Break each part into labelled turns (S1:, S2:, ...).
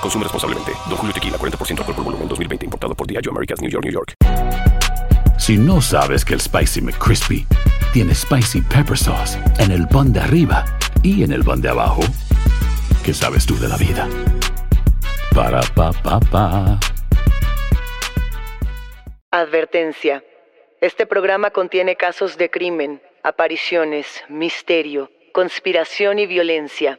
S1: Consume responsablemente. Don Julio Tequila, 40% alcohol por volumen, 2020. Importado por Diageo Americas, New York, New York.
S2: Si no sabes que el Spicy McCrispy tiene Spicy Pepper Sauce en el pan de arriba y en el pan de abajo, ¿qué sabes tú de la vida? Para, pa, pa, pa.
S3: Advertencia. Este programa contiene casos de crimen, apariciones, misterio, conspiración y violencia.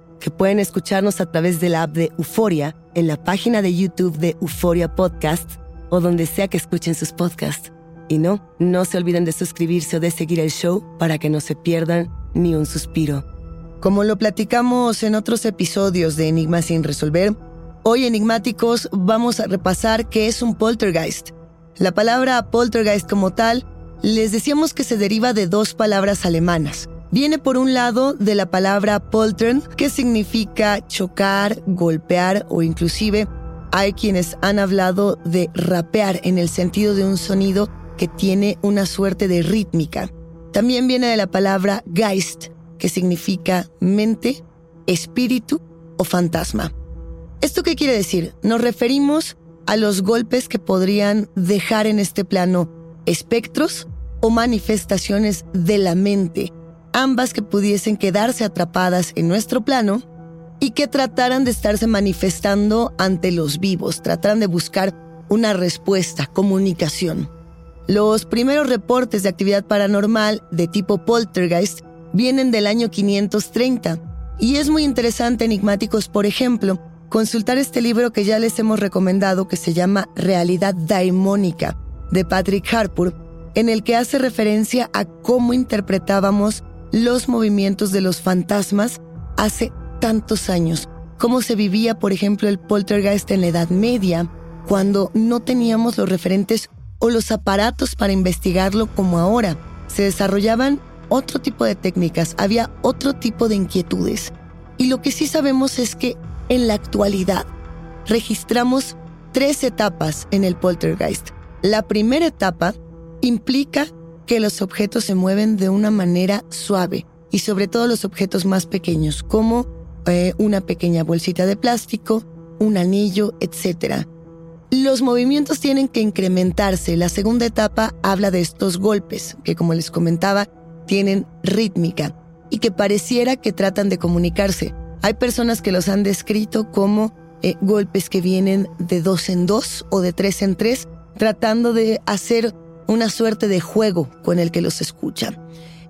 S3: que pueden escucharnos a través de la app de Euforia, en la página de YouTube de Euforia Podcast o donde sea que escuchen sus podcasts. Y no, no se olviden de suscribirse o de seguir el show para que no se pierdan ni un suspiro. Como lo platicamos en otros episodios de Enigmas sin resolver, hoy enigmáticos vamos a repasar qué es un poltergeist. La palabra poltergeist como tal, les decíamos que se deriva de dos palabras alemanas. Viene por un lado de la palabra poltern, que significa chocar, golpear o inclusive hay quienes han hablado de rapear en el sentido de un sonido que tiene una suerte de rítmica. También viene de la palabra Geist, que significa mente, espíritu o fantasma. ¿Esto qué quiere decir? Nos referimos a los golpes que podrían dejar en este plano espectros o manifestaciones de la mente, ambas que pudiesen quedarse atrapadas en nuestro plano y que trataran de estarse manifestando ante los vivos, trataran de buscar una respuesta, comunicación. Los primeros reportes de actividad paranormal de tipo poltergeist vienen del año 530 y es muy interesante, enigmáticos, por ejemplo, consultar este libro que ya les hemos recomendado que se llama Realidad Daimónica de Patrick Harpur, en el que hace referencia a cómo interpretábamos los movimientos de los fantasmas hace tantos años, cómo se vivía, por ejemplo, el poltergeist en la Edad Media, cuando no teníamos los referentes o los aparatos para investigarlo como ahora. Se desarrollaban otro tipo de técnicas, había otro tipo de inquietudes. Y lo que sí sabemos es que en la actualidad registramos tres etapas en el poltergeist. La primera etapa implica que los objetos se mueven de una manera suave y sobre todo los objetos más pequeños, como eh, una pequeña bolsita de plástico, un anillo, etc. Los movimientos tienen que incrementarse. La segunda etapa habla de estos golpes, que como les comentaba, tienen rítmica y que pareciera que tratan de comunicarse. Hay personas que los han descrito como eh, golpes que vienen de dos en dos o de tres en tres, tratando de hacer una suerte de juego con el que los escucha.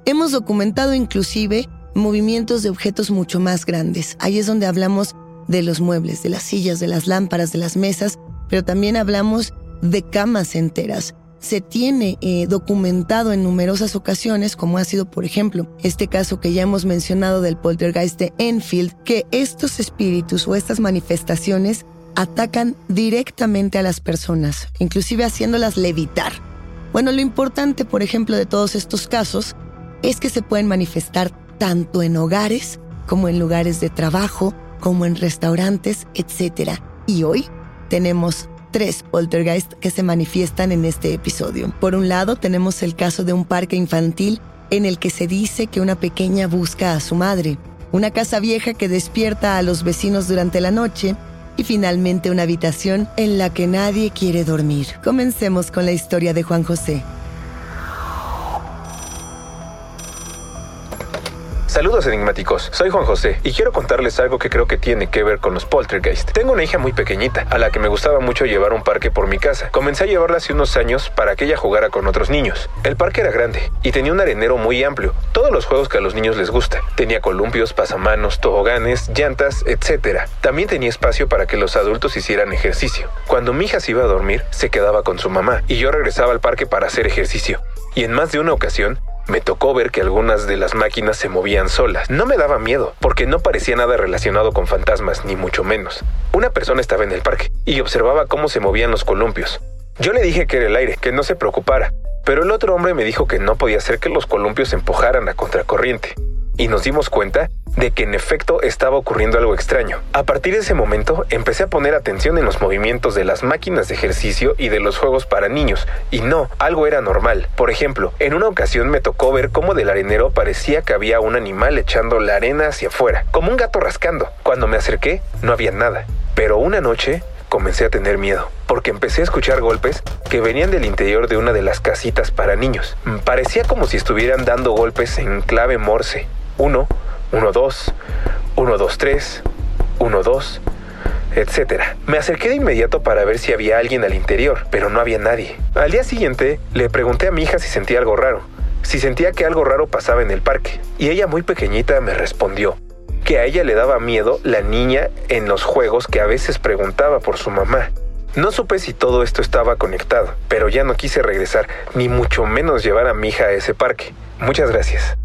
S3: Hemos documentado inclusive movimientos de objetos mucho más grandes. Ahí es donde hablamos de los muebles, de las sillas, de las lámparas, de las mesas, pero también hablamos de camas enteras. Se tiene eh, documentado en numerosas ocasiones, como ha sido por ejemplo este caso que ya hemos mencionado del poltergeist de Enfield, que estos espíritus o estas manifestaciones atacan directamente a las personas, inclusive haciéndolas levitar. Bueno, lo importante, por ejemplo, de todos estos casos es que se pueden manifestar tanto en hogares como en lugares de trabajo, como en restaurantes, etc. Y hoy tenemos tres poltergeists que se manifiestan en este episodio. Por un lado, tenemos el caso de un parque infantil en el que se dice que una pequeña busca a su madre, una casa vieja que despierta a los vecinos durante la noche y finalmente una habitación en la que nadie quiere dormir. Comencemos con la historia de Juan José.
S4: Saludos enigmáticos, soy Juan José y quiero contarles algo que creo que tiene que ver con los poltergeist. Tengo una hija muy pequeñita, a la que me gustaba mucho llevar un parque por mi casa. Comencé a llevarla hace unos años para que ella jugara con otros niños. El parque era grande y tenía un arenero muy amplio, todos los juegos que a los niños les gusta. Tenía columpios, pasamanos, toboganes, llantas, etc. También tenía espacio para que los adultos hicieran ejercicio. Cuando mi hija se iba a dormir, se quedaba con su mamá y yo regresaba al parque para hacer ejercicio. Y en más de una ocasión, me tocó ver que algunas de las máquinas se movían solas. No me daba miedo, porque no parecía nada relacionado con fantasmas, ni mucho menos. Una persona estaba en el parque y observaba cómo se movían los columpios. Yo le dije que era el aire, que no se preocupara, pero el otro hombre me dijo que no podía ser que los columpios empujaran a contracorriente. Y nos dimos cuenta de que en efecto estaba ocurriendo algo extraño. A partir de ese momento empecé a poner atención en los movimientos de las máquinas de ejercicio y de los juegos para niños, y no, algo era normal. Por ejemplo, en una ocasión me tocó ver cómo del arenero parecía que había un animal echando la arena hacia afuera, como un gato rascando. Cuando me acerqué, no había nada. Pero una noche comencé a tener miedo, porque empecé a escuchar golpes que venían del interior de una de las casitas para niños. Parecía como si estuvieran dando golpes en clave morse. Uno, 1, 2, 1, 2, 3, 1, 2, etc. Me acerqué de inmediato para ver si había alguien al interior, pero no había nadie. Al día siguiente, le pregunté a mi hija si sentía algo raro, si sentía que algo raro pasaba en el parque, y ella muy pequeñita me respondió que a ella le daba miedo la niña en los juegos que a veces preguntaba por su mamá. No supe si todo esto estaba conectado, pero ya no quise regresar, ni mucho menos llevar a mi hija a ese parque. Muchas gracias.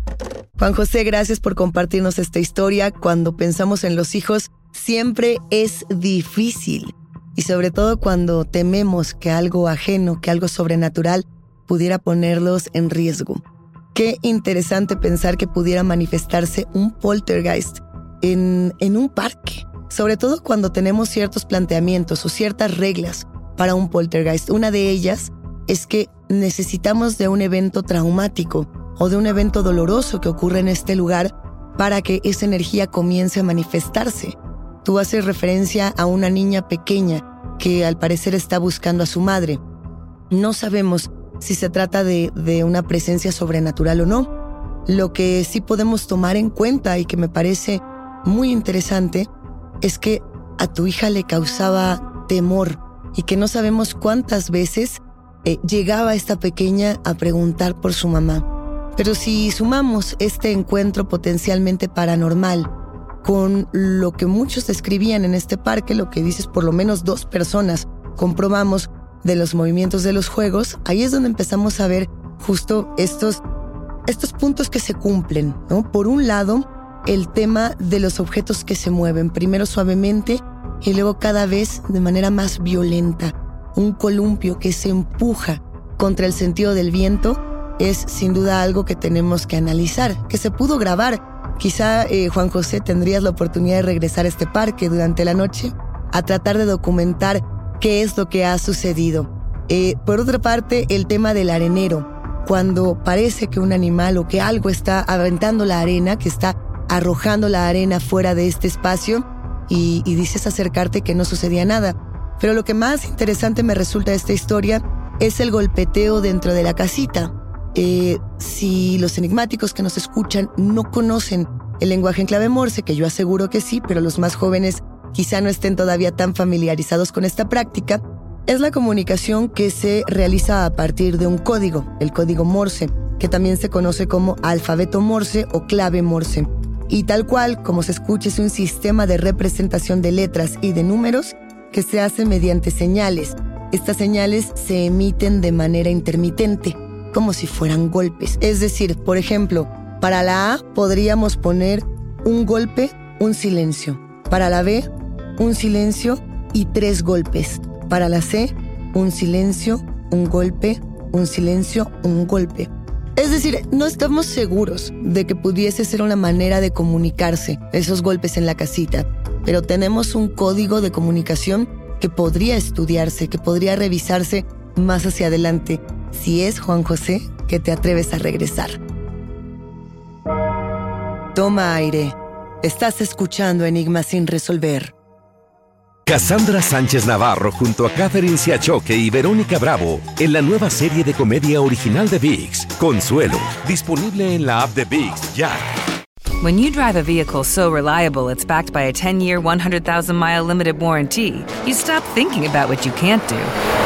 S3: Juan José, gracias por compartirnos esta historia. Cuando pensamos en los hijos, siempre es difícil. Y sobre todo cuando tememos que algo ajeno, que algo sobrenatural, pudiera ponerlos en riesgo. Qué interesante pensar que pudiera manifestarse un poltergeist en, en un parque. Sobre todo cuando tenemos ciertos planteamientos o ciertas reglas para un poltergeist. Una de ellas es que necesitamos de un evento traumático o de un evento doloroso que ocurre en este lugar para que esa energía comience a manifestarse. Tú haces referencia a una niña pequeña que al parecer está buscando a su madre. No sabemos si se trata de, una presencia sobrenatural o no. Lo que sí podemos tomar en cuenta y que me parece muy interesante es que a tu hija le causaba temor y que no sabemos cuántas veces eh, llegaba esta pequeña a preguntar por su mamá. Pero si sumamos este encuentro potencialmente paranormal con lo que muchos describían en este parque, lo que dices por lo menos dos personas comprobamos de los movimientos de los juegos, ahí es donde empezamos a ver justo estos, estos puntos que se cumplen. ¿no? Por un lado, el tema de los objetos que se mueven, primero suavemente y luego cada vez de manera más violenta. Un columpio que se empuja contra el sentido del viento es sin duda algo que tenemos que analizar, que se pudo grabar. Quizá, eh, Juan José, tendrías la oportunidad de regresar a este parque durante la noche a tratar de documentar qué es lo que ha sucedido. Eh, por otra parte, el tema del arenero. Cuando parece que un animal o que algo está aventando la arena, que está arrojando la arena fuera de este espacio y, y dices acercarte que no sucedía nada. Pero lo que más interesante me resulta de esta historia es el golpeteo dentro de la casita eh, si los enigmáticos que nos escuchan no conocen el lenguaje en clave Morse, que yo aseguro que sí, pero los más jóvenes quizá no estén todavía tan familiarizados con esta práctica, es la comunicación que se realiza a partir de un código, el código Morse, que también se conoce como alfabeto Morse o clave Morse. Y tal cual, como se escucha, es un sistema de representación de letras y de números que se hace mediante señales. Estas señales se emiten de manera intermitente, como si fueran golpes. Es decir, por ejemplo, para la A podríamos poner un golpe, un silencio. Para la B, un silencio y tres golpes. Para la C, un silencio, un golpe, un silencio, un golpe. Es decir, no estamos seguros de que pudiese ser una manera de comunicarse esos golpes en la casita, pero tenemos un código de comunicación que podría estudiarse, que podría revisarse más hacia adelante, si es Juan José que te atreves a regresar. Toma aire. Estás escuchando Enigmas sin resolver.
S5: Cassandra Sánchez Navarro junto a Catherine Siachoque y Verónica Bravo en la nueva serie de comedia original de VIX, Consuelo, disponible en la app de VIX ya.
S6: When you drive a vehicle so reliable it's backed by a 10-year, 100,000-mile limited warranty, you stop thinking about what you can't do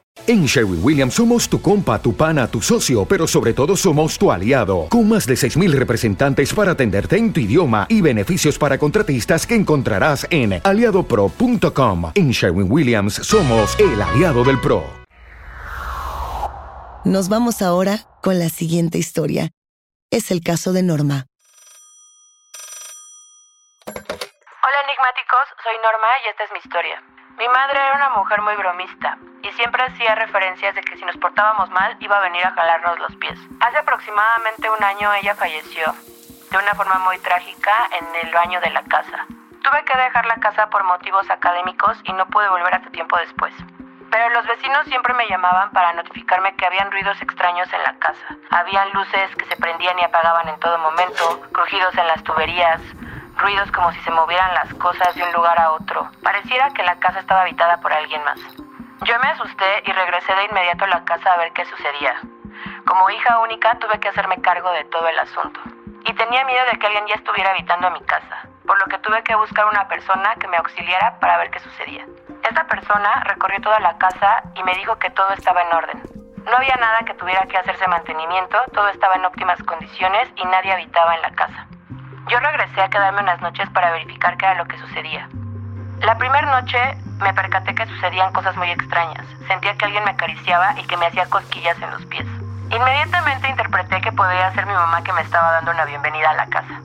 S7: En Sherwin Williams somos tu compa, tu pana, tu socio, pero sobre todo somos tu aliado, con más de 6.000 representantes para atenderte en tu idioma y beneficios para contratistas que encontrarás en aliadopro.com. En Sherwin Williams somos el aliado del PRO.
S3: Nos vamos ahora con la siguiente historia. Es el caso de Norma.
S8: Hola enigmáticos, soy Norma y esta es mi historia. Mi madre era una mujer muy bromista y siempre hacía referencias de que si nos portábamos mal iba a venir a jalarnos los pies. Hace aproximadamente un año ella falleció de una forma muy trágica en el baño de la casa. Tuve que dejar la casa por motivos académicos y no pude volver hasta tiempo después. Pero los vecinos siempre me llamaban para notificarme que habían ruidos extraños en la casa. Habían luces que se prendían y apagaban en todo momento, crujidos en las tuberías, ruidos como si se movieran las cosas de un lugar a otro. Pareciera que la casa estaba habitada por alguien más. Yo me asusté y regresé de inmediato a la casa a ver qué sucedía. Como hija única tuve que hacerme cargo de todo el asunto. Y tenía miedo de que alguien ya estuviera habitando mi casa, por lo que tuve que buscar una persona que me auxiliara para ver qué sucedía. Esta persona recorrió toda la casa y me dijo que todo estaba en orden. No había nada que tuviera que hacerse mantenimiento, todo estaba en óptimas condiciones y nadie habitaba en la casa. Yo regresé a quedarme unas noches para verificar qué era lo que sucedía. La primera noche me percaté que sucedían cosas muy extrañas. Sentía que alguien me acariciaba y que me hacía cosquillas en los pies. Inmediatamente interpreté que podía ser mi mamá que me estaba dando una bienvenida a la casa.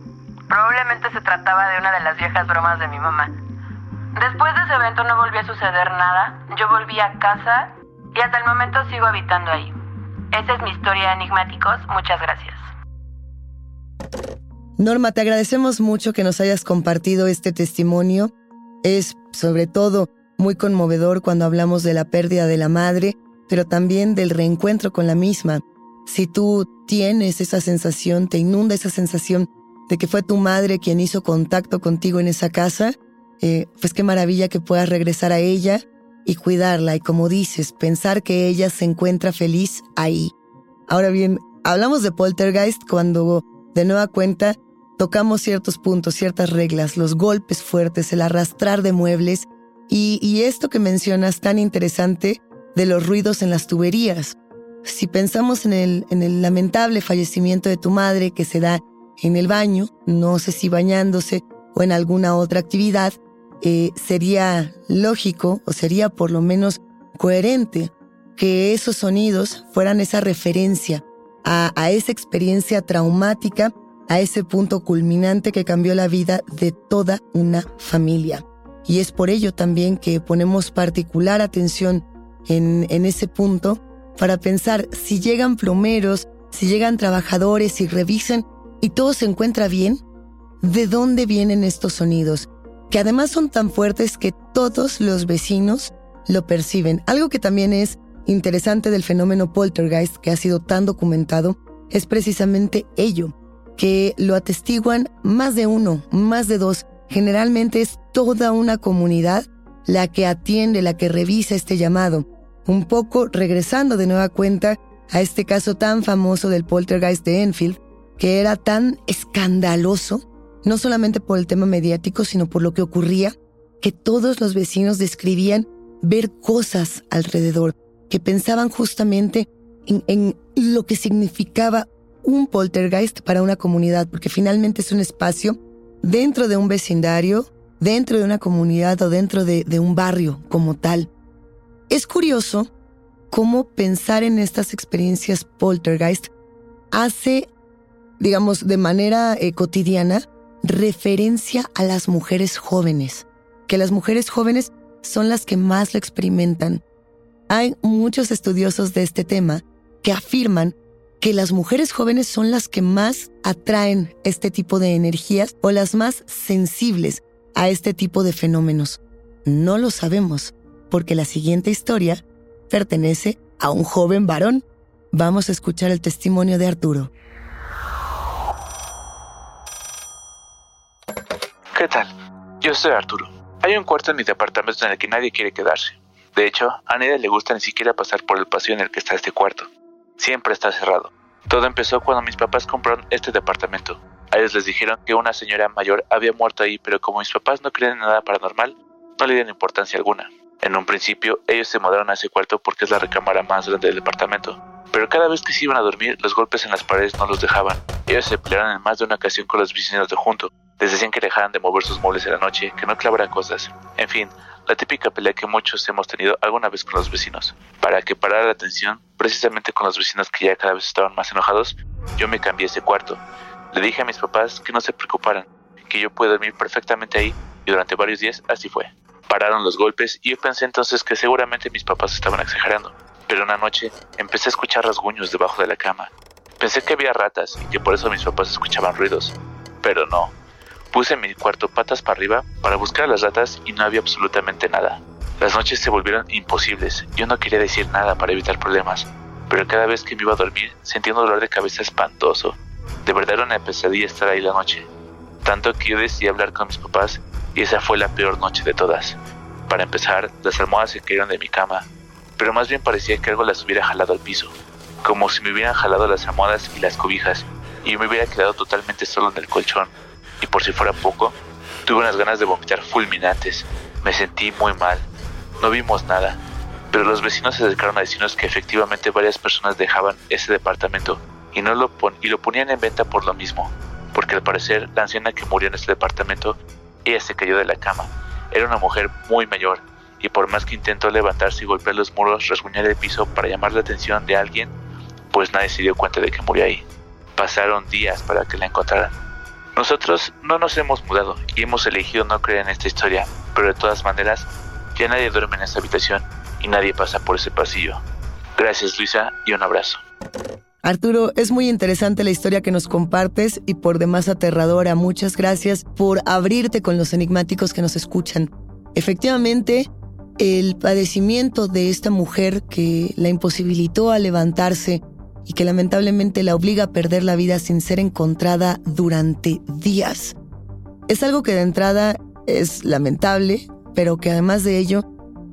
S8: Probablemente se trataba de una de las viejas bromas de mi mamá. Después de ese evento no volvió a suceder nada. Yo volví a casa y hasta el momento sigo habitando ahí. Esa es mi historia, enigmáticos. Muchas gracias.
S3: Norma, te agradecemos mucho que nos hayas compartido este testimonio. Es, sobre todo, muy conmovedor cuando hablamos de la pérdida de la madre, pero también del reencuentro con la misma. Si tú tienes esa sensación, te inunda esa sensación de que fue tu madre quien hizo contacto contigo en esa casa, eh, pues qué maravilla que puedas regresar a ella y cuidarla y como dices, pensar que ella se encuentra feliz ahí. Ahora bien, hablamos de poltergeist cuando de nueva cuenta tocamos ciertos puntos, ciertas reglas, los golpes fuertes, el arrastrar de muebles y, y esto que mencionas tan interesante de los ruidos en las tuberías. Si pensamos en el, en el lamentable fallecimiento de tu madre que se da en el baño, no sé si bañándose o en alguna otra actividad, eh, sería lógico o sería por lo menos coherente que esos sonidos fueran esa referencia a, a esa experiencia traumática, a ese punto culminante que cambió la vida de toda una familia. Y es por ello también que ponemos particular atención en, en ese punto para pensar si llegan plomeros, si llegan trabajadores y revisan y todo se encuentra bien, ¿de dónde vienen estos sonidos? que además son tan fuertes que todos los vecinos lo perciben. Algo que también es interesante del fenómeno poltergeist que ha sido tan documentado es precisamente ello, que lo atestiguan más de uno, más de dos. Generalmente es toda una comunidad la que atiende, la que revisa este llamado. Un poco regresando de nueva cuenta a este caso tan famoso del poltergeist de Enfield, que era tan escandaloso, no solamente por el tema mediático, sino por lo que ocurría, que todos los vecinos describían ver cosas alrededor, que pensaban justamente en, en lo que significaba un poltergeist para una comunidad, porque finalmente es un espacio dentro de un vecindario, dentro de una comunidad o dentro de, un barrio como tal. Es curioso cómo pensar en estas experiencias poltergeist hace, digamos, de manera eh, cotidiana referencia a las mujeres jóvenes, que las mujeres jóvenes son las que más lo experimentan. Hay muchos estudiosos de este tema que afirman que las mujeres jóvenes son las que más atraen este tipo de energías o las más sensibles a este tipo de fenómenos. No lo sabemos, porque la siguiente historia pertenece a un joven varón. Vamos a escuchar el testimonio de Arturo.
S9: ¿Qué tal? Yo soy Arturo. Hay un cuarto en mi departamento en el que nadie quiere quedarse. De hecho, a nadie le gusta ni siquiera pasar por el pasillo en el que está este cuarto siempre está cerrado. Todo empezó cuando mis papás compraron este departamento. A ellos les dijeron que una señora mayor había muerto ahí, pero como mis papás no creen en nada paranormal, no le dieron importancia alguna. En un principio, ellos se mudaron a ese cuarto porque es la recámara más grande del departamento. Pero cada vez que se iban a dormir, los golpes en las paredes no los dejaban. Ellos se pelearon en más de una ocasión con los vecinos de junto. Les decían que dejaran de mover sus muebles en la noche, que no clavaran cosas. En fin, la típica pelea que muchos hemos tenido alguna vez con los vecinos. Para que parara la tensión, precisamente con los vecinos que ya cada vez estaban más enojados, yo me cambié ese cuarto. Le dije a mis papás que no se preocuparan, que yo puedo dormir perfectamente ahí, y durante varios días así fue. Pararon los golpes y yo pensé entonces que seguramente mis papás estaban exagerando. Pero una noche empecé a escuchar rasguños debajo de la cama. Pensé que había ratas y que por eso mis papás escuchaban ruidos. Pero no, Puse mi cuarto patas para arriba para buscar a las ratas y no había absolutamente nada. Las noches se volvieron imposibles. Yo no quería decir nada para evitar problemas, pero cada vez que me iba a dormir sentía un dolor de cabeza espantoso. De verdad era una pesadilla estar ahí la noche. Tanto que yo decidí hablar con mis papás y esa fue la peor noche de todas. Para empezar, las almohadas se cayeron de mi cama, pero más bien parecía que algo las hubiera jalado al piso, como si me hubieran jalado las almohadas y las cobijas, y yo me hubiera quedado totalmente solo en el colchón y por si fuera poco, tuve unas ganas de vomitar fulminantes. Me sentí muy mal. No vimos nada, pero los vecinos se acercaron a decirnos que efectivamente varias personas dejaban ese departamento y, no lo, y lo ponían en venta por lo mismo, porque al parecer la anciana que murió en ese departamento, ella se cayó de la cama. Era una mujer muy mayor y por más que intentó levantarse y golpear los muros, rasguñar el piso para llamar la atención de alguien, pues nadie se dio cuenta de que murió ahí. Pasaron días para que la encontraran nosotros no nos hemos mudado y hemos elegido no creer en esta historia, pero de todas maneras, ya nadie duerme en esta habitación y nadie pasa por ese pasillo. Gracias Luisa y un abrazo.
S3: Arturo, es muy interesante la historia que nos compartes y por demás aterradora. Muchas gracias por abrirte con los enigmáticos que nos escuchan. Efectivamente, el padecimiento de esta mujer que la imposibilitó a levantarse y que lamentablemente la obliga a perder la vida sin ser encontrada durante días. Es algo que de entrada es lamentable, pero que además de ello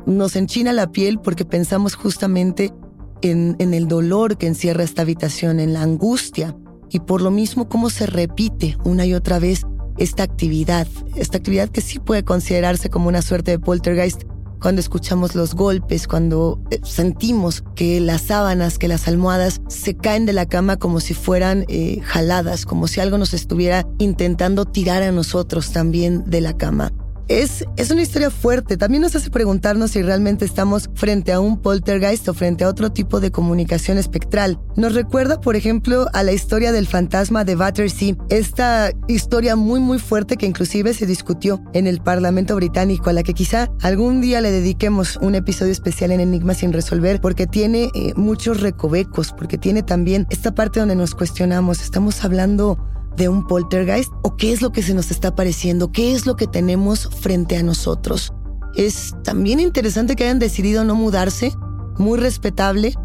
S3: nos enchina la piel porque pensamos justamente en, el dolor que encierra esta habitación, en la angustia y por lo mismo cómo se repite una y otra vez esta actividad, esta actividad que sí puede considerarse como una suerte de poltergeist cuando escuchamos los golpes, cuando eh, sentimos que las sábanas, que las almohadas se caen de la cama como si fueran eh, jaladas, como si algo nos estuviera intentando tirar a nosotros también de la cama. Es, es una historia fuerte. También nos hace preguntarnos si realmente estamos frente a un poltergeist o frente a otro tipo de comunicación espectral. Nos recuerda, por ejemplo, a la historia del fantasma de Battersea, esta historia muy muy fuerte que inclusive se discutió en el Parlamento británico, a la que quizá algún día le dediquemos un episodio especial en Enigmas sin resolver, porque tiene eh, muchos recovecos, porque tiene también esta parte donde nos cuestionamos, estamos hablando de un poltergeist o qué es lo que se nos está apareciendo, qué es lo que tenemos frente a nosotros. Es también interesante que hayan decidido no mudarse, muy respetable,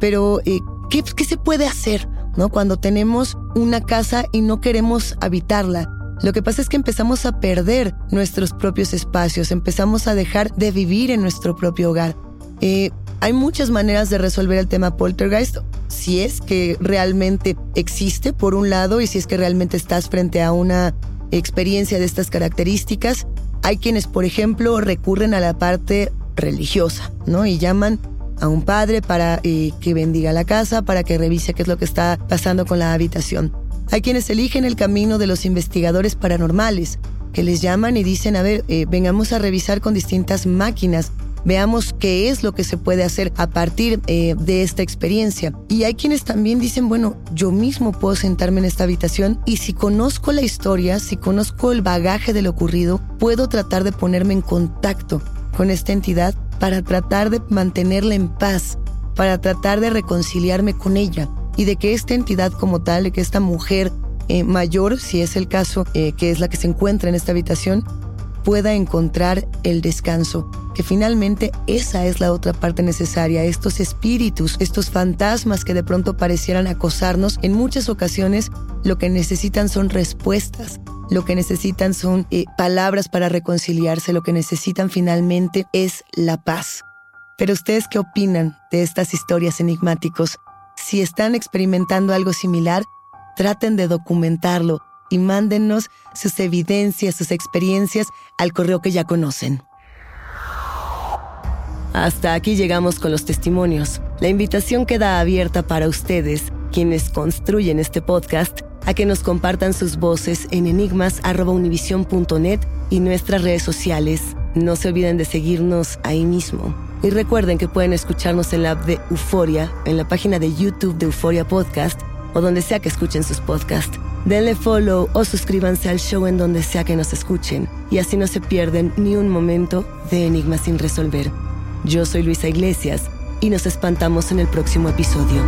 S3: pero eh, ¿qué, ¿qué, se puede hacer ¿no? cuando tenemos una casa y no queremos habitarla? Lo que pasa es que empezamos a perder nuestros propios espacios, empezamos a dejar de vivir en nuestro propio hogar. Eh, hay muchas maneras de resolver el tema poltergeist, si es que realmente existe, por un lado, y si es que realmente estás frente a una experiencia de estas características. Hay quienes, por ejemplo, recurren a la parte religiosa, ¿no? Y llaman a un padre para eh, que bendiga la casa, para que revise qué es lo que está pasando con la habitación. Hay quienes eligen el camino de los investigadores paranormales, que les llaman y dicen, a ver, eh, vengamos a revisar con distintas máquinas, veamos qué es lo que se puede hacer a partir eh, de esta experiencia. Y hay quienes también dicen, bueno, yo mismo puedo sentarme en esta habitación y si conozco la historia, si conozco el bagaje de lo ocurrido, puedo tratar de ponerme en contacto con esta entidad para tratar de mantenerla en paz, para tratar de reconciliarme con ella y de que esta entidad como tal, de que esta mujer eh, mayor, si es el caso, eh, que es la que se encuentra en esta habitación, pueda encontrar el descanso, que finalmente esa es la otra parte necesaria, estos espíritus, estos fantasmas que de pronto parecieran acosarnos, en muchas ocasiones lo que necesitan son respuestas, lo que necesitan son eh, palabras para reconciliarse, lo que necesitan finalmente es la paz. Pero ustedes qué opinan de estas historias enigmáticos? Si están experimentando algo similar, traten de documentarlo y mándennos sus evidencias, sus experiencias al correo que ya conocen. Hasta aquí llegamos con los testimonios. La invitación queda abierta para ustedes, quienes construyen este podcast, a que nos compartan sus voces en enigmas.univision.net y nuestras redes sociales. No se olviden de seguirnos ahí mismo. Y recuerden que pueden escucharnos en la app de Euforia, en la página de YouTube de Euforia Podcast o donde sea que escuchen sus podcasts. Denle follow o suscríbanse al show en donde sea que nos escuchen y así no se pierden ni un momento de Enigmas sin resolver. Yo soy Luisa Iglesias y nos espantamos en el próximo episodio.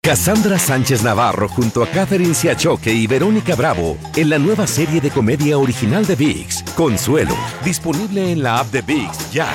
S5: Cassandra Sánchez Navarro junto a Catherine Siachoque y Verónica Bravo en la nueva serie de comedia original de VIX, Consuelo, disponible en la app de VIX ya.